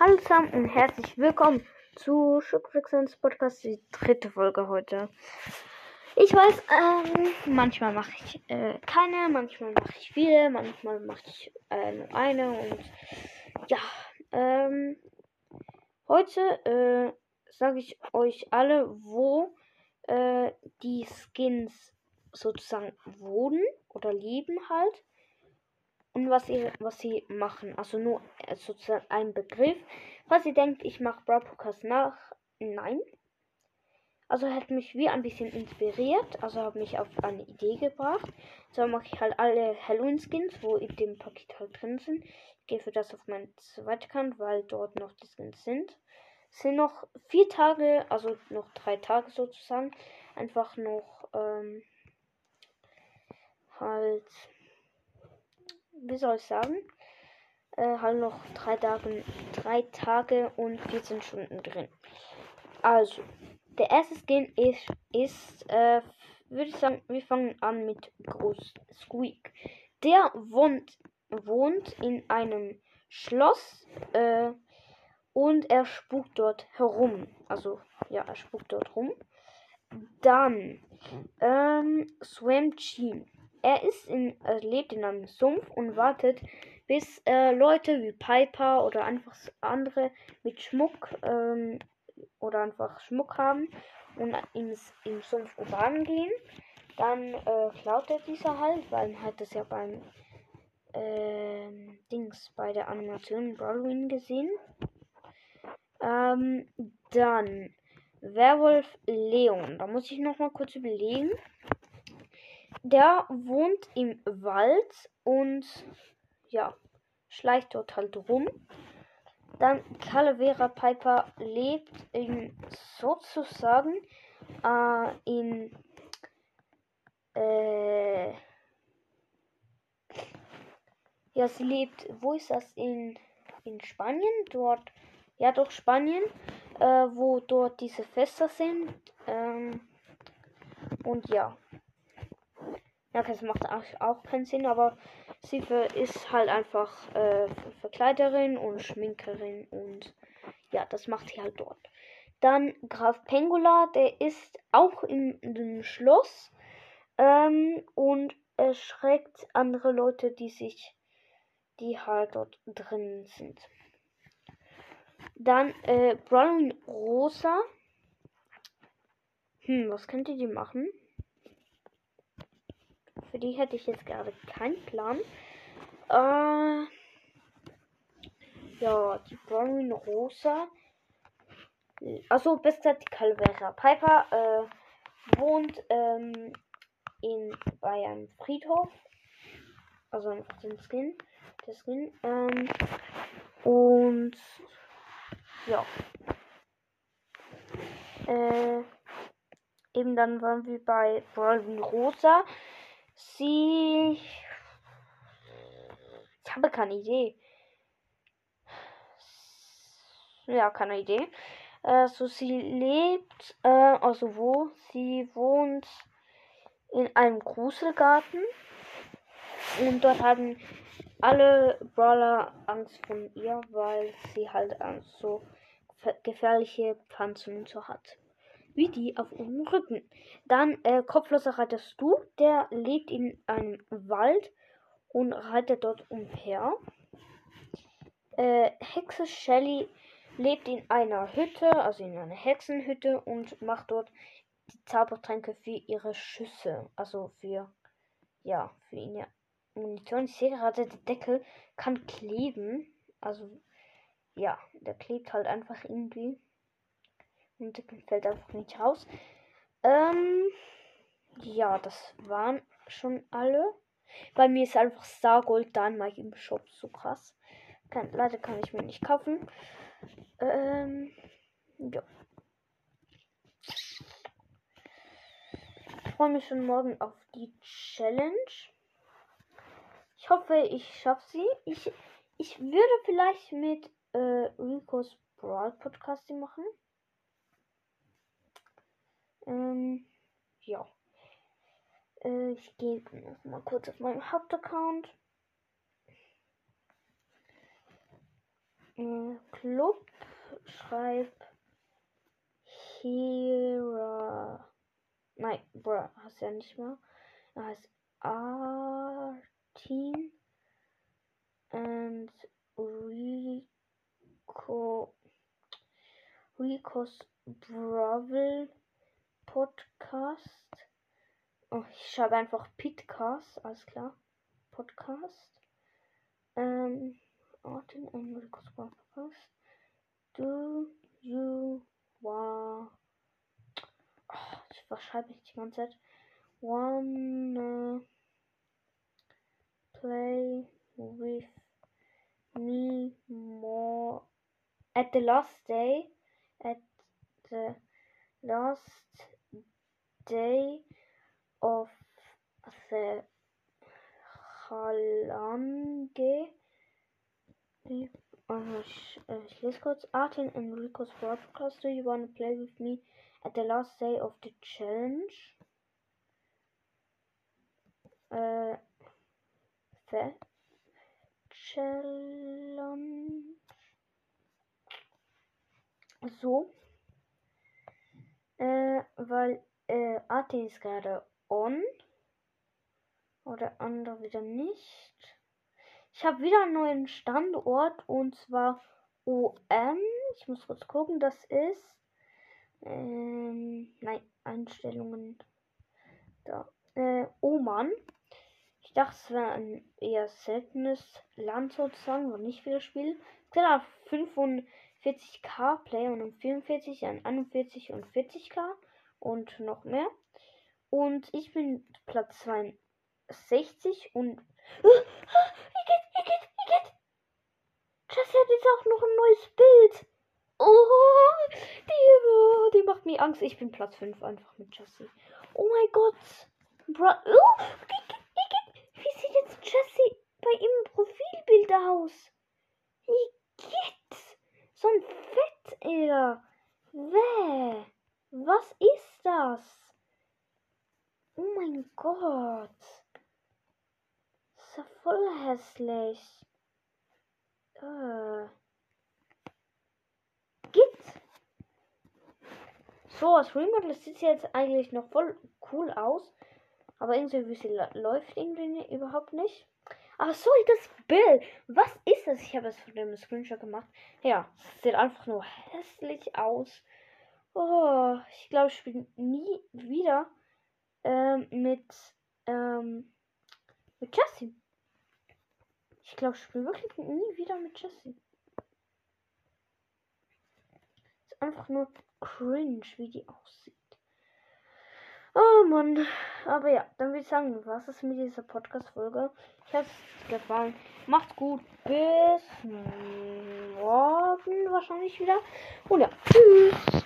Hallo zusammen und herzlich willkommen zu Schuckfixens Podcast, die dritte Folge heute. Ich weiß, ähm, manchmal mache ich äh, keine, manchmal mache ich viele, manchmal mache ich äh, nur eine und ja, ähm, heute äh, sage ich euch alle, wo äh, die Skins sozusagen wohnen oder leben halt und was sie, was sie machen. Also nur äh, sozusagen ein Begriff. Falls ihr denkt, ich mache Brawl Podcast nach, nein. Also hat mich wie ein bisschen inspiriert, also habe mich auf eine Idee gebracht. So mache ich halt alle Halloween-Skins, wo in dem Paket halt drin sind. Ich gehe für das auf meinen zweiten Account, weil dort noch die Skins sind. Es sind noch vier Tage, also noch drei Tage sozusagen. Einfach noch ähm, halt wie soll ich sagen, äh, halt noch drei Tage, drei Tage und 14 Stunden drin. Also, der erste Skin ist, ist äh, würde ich sagen, wir fangen an mit Groß Squeak. Der wohnt, wohnt in einem Schloss äh, und er spukt dort herum. Also, ja, er spukt dort rum. Dann ähm, Swam Chin. Er ist in, er lebt in einem Sumpf und wartet, bis äh, Leute wie Piper oder einfach andere mit Schmuck ähm, oder einfach Schmuck haben und ins, im Sumpf urban gehen. Dann äh, klaut er dieser halt, weil man hat das ja beim äh, Dings bei der Animation Brawlwin gesehen. Ähm, dann Werwolf Leon. Da muss ich noch mal kurz überlegen. Der wohnt im Wald und ja, schleicht dort halt rum. Dann Calavera Piper lebt in sozusagen äh, in äh, ja, sie lebt, wo ist das? In, in Spanien? Dort, ja doch Spanien, äh, wo dort diese Fester sind. Ähm, und ja. Ja, das macht auch, keinen Sinn, aber sie ist halt einfach äh, Verkleiderin und Schminkerin und ja, das macht sie halt dort. Dann Graf Pengula, der ist auch in dem Schloss ähm, und erschreckt andere Leute, die sich, die halt dort drin sind. Dann äh, Brown Rosa. Hm, was könnte die machen? Für die hätte ich jetzt gerade keinen Plan. Äh, ja, die Brown Rosa. Also bester die Calvera. Piper äh, wohnt ähm, in, bei einem Friedhof. Also einfach den Skin. Der Skin. Ähm, und ja. Äh, eben dann waren wir bei Brawlin Rosa. Sie. Ich habe keine Idee. Ja, keine Idee. Also sie lebt, äh, also wo? Sie wohnt in einem Gruselgarten. Und dort haben alle Brawler Angst von ihr, weil sie halt so gefährliche Pflanzen und so hat wie die auf ihrem Rücken. Dann äh, kopfloser Reiter Stu, der lebt in einem Wald und reitet dort umher. Äh, Hexe Shelly lebt in einer Hütte, also in einer Hexenhütte und macht dort die Zaubertränke für ihre Schüsse, also für ja, für ihre Munition. Ich sehe gerade, der Deckel kann kleben, also ja, der klebt halt einfach irgendwie. Und fällt einfach nicht raus. Ähm, ja, das waren schon alle. Bei mir ist einfach Stargold Dynamite im Shop so krass. Kann, leider kann ich mir nicht kaufen. Ähm, ja. Ich freue mich schon morgen auf die Challenge. Ich hoffe, ich schaffe sie. Ich, ich würde vielleicht mit äh, Rico's Brawl Podcasting machen. Ähm, ja. Äh, ich gehe mal kurz auf meinen Hauptaccount. Äh, Club. Schreib. Hera. Nein, bruh, hast ja nicht mehr. Er heißt Artin and Rico. Ricos Bravel Podcast. Oh, ich schreibe einfach Pitcast, alles klar. Podcast. Ähm, Artin and Ricos Podcast. Do you want. Oh, was schreibe ich die ganze Zeit? Wanna play with me more at the last day at the last day of the Halange. Ich, äh, ich lese kurz. Artin Enrico's Broadcast. Do you want to play with me at the last day of the challenge? Äh, the challenge. So. Äh, weil Artin ist gerade on. Oder andere wieder nicht. Ich habe wieder einen neuen Standort und zwar OM. Ich muss kurz gucken, das ist. Ähm, nein, Einstellungen. Da. Äh, Oman. Ich dachte, es wäre ein eher seltenes Land sozusagen, wo nicht viele spielen. Es gibt auch 45k Player und 44, ein 41 und 40k und noch mehr. Und ich bin Platz 62 und. Igitt, Igitt, Igitt! Jessie hat jetzt auch noch ein neues Bild. Oh, die, die macht mir Angst. Ich bin Platz 5 einfach mit Jessie. Oh mein Gott. Bro oh, wie sieht jetzt Jessie bei ihrem Profilbild aus? Igitt! So ein Fett, Alter. Wäh. Was ist das? Oh mein Gott. Das ist ja voll hässlich. Äh. Git. So, das Remodel sieht jetzt eigentlich noch voll cool aus. Aber irgendwie wie sie läuft irgendwie überhaupt nicht. Ach so, das Bild. Was ist das? Ich habe es von dem Screenshot gemacht. Ja, sieht einfach nur hässlich aus. Oh, ich glaube, ich spiele nie wieder ähm, mit, ähm, mit Jessie. Ich glaube, ich spiele wirklich nie wieder mit Jessie. Ist einfach nur cringe, wie die aussieht. Oh Mann. Aber ja, dann würde ich sagen, was ist mit dieser Podcast-Folge? Ich habe es gefallen. Macht's gut. Bis morgen wahrscheinlich wieder. Und ja, tschüss.